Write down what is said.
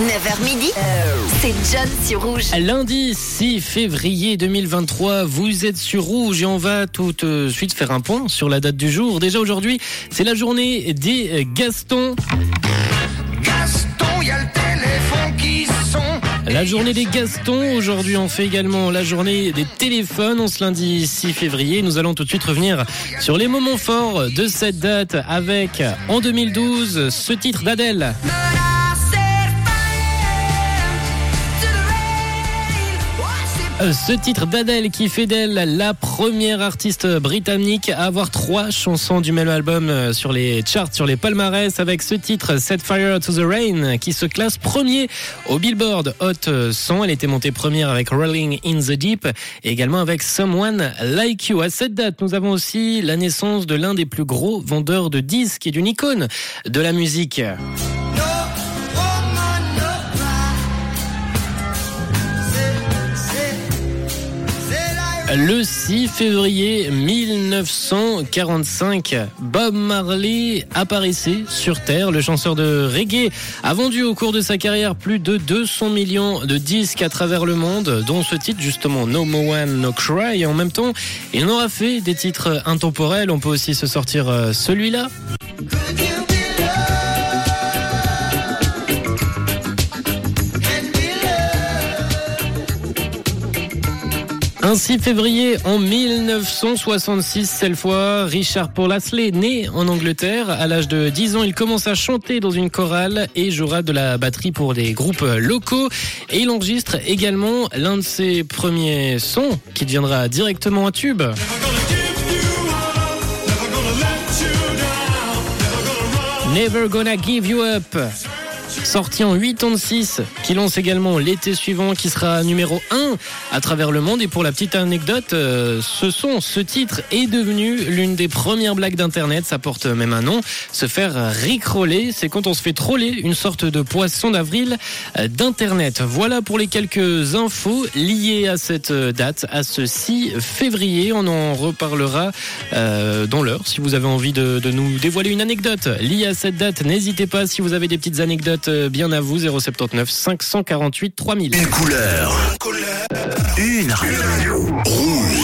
9h midi, c'est John sur Rouge. Lundi 6 février 2023, vous êtes sur Rouge et on va tout de suite faire un point sur la date du jour. Déjà aujourd'hui, c'est la journée des Gastons. Gaston, y a le téléphone qui sonne. La journée des Gastons. Aujourd'hui, on fait également la journée des téléphones. On se lundi 6 février. Nous allons tout de suite revenir sur les moments forts de cette date avec, en 2012, ce titre d'Adèle. Ce titre d'Adèle qui fait d'elle la première artiste britannique à avoir trois chansons du même album euh, sur les charts, sur les palmarès, avec ce titre Set Fire to the Rain qui se classe premier au Billboard Hot 100. Elle était montée première avec Rolling in the Deep également avec Someone Like You. À cette date, nous avons aussi la naissance de l'un des plus gros vendeurs de disques et d'une icône de la musique. Le 6 février 1945, Bob Marley apparaissait sur Terre. Le chanteur de reggae a vendu au cours de sa carrière plus de 200 millions de disques à travers le monde, dont ce titre justement No More One No Cry. Et en même temps, il en aura fait des titres intemporels. On peut aussi se sortir euh, celui-là. Un 6 février en 1966, cette fois, Richard Paul Astley, né en Angleterre. À l'âge de 10 ans, il commence à chanter dans une chorale et jouera de la batterie pour des groupes locaux. Et il enregistre également l'un de ses premiers sons qui deviendra directement un tube. Never Gonna Give You Up. Sorti en 86, qui lance également l'été suivant, qui sera numéro 1 à travers le monde. Et pour la petite anecdote, euh, ce son, ce titre est devenu l'une des premières blagues d'Internet. Ça porte même un nom. Se faire ricroller, c'est quand on se fait troller, une sorte de poisson d'avril euh, d'Internet. Voilà pour les quelques infos liées à cette euh, date, à ce 6 février. On en reparlera dans l'heure. Si vous avez envie de, de nous dévoiler une anecdote liée à cette date, n'hésitez pas. Si vous avez des petites anecdotes bien à vous, 079 548 3000. Une couleur. Une radio. Rouge.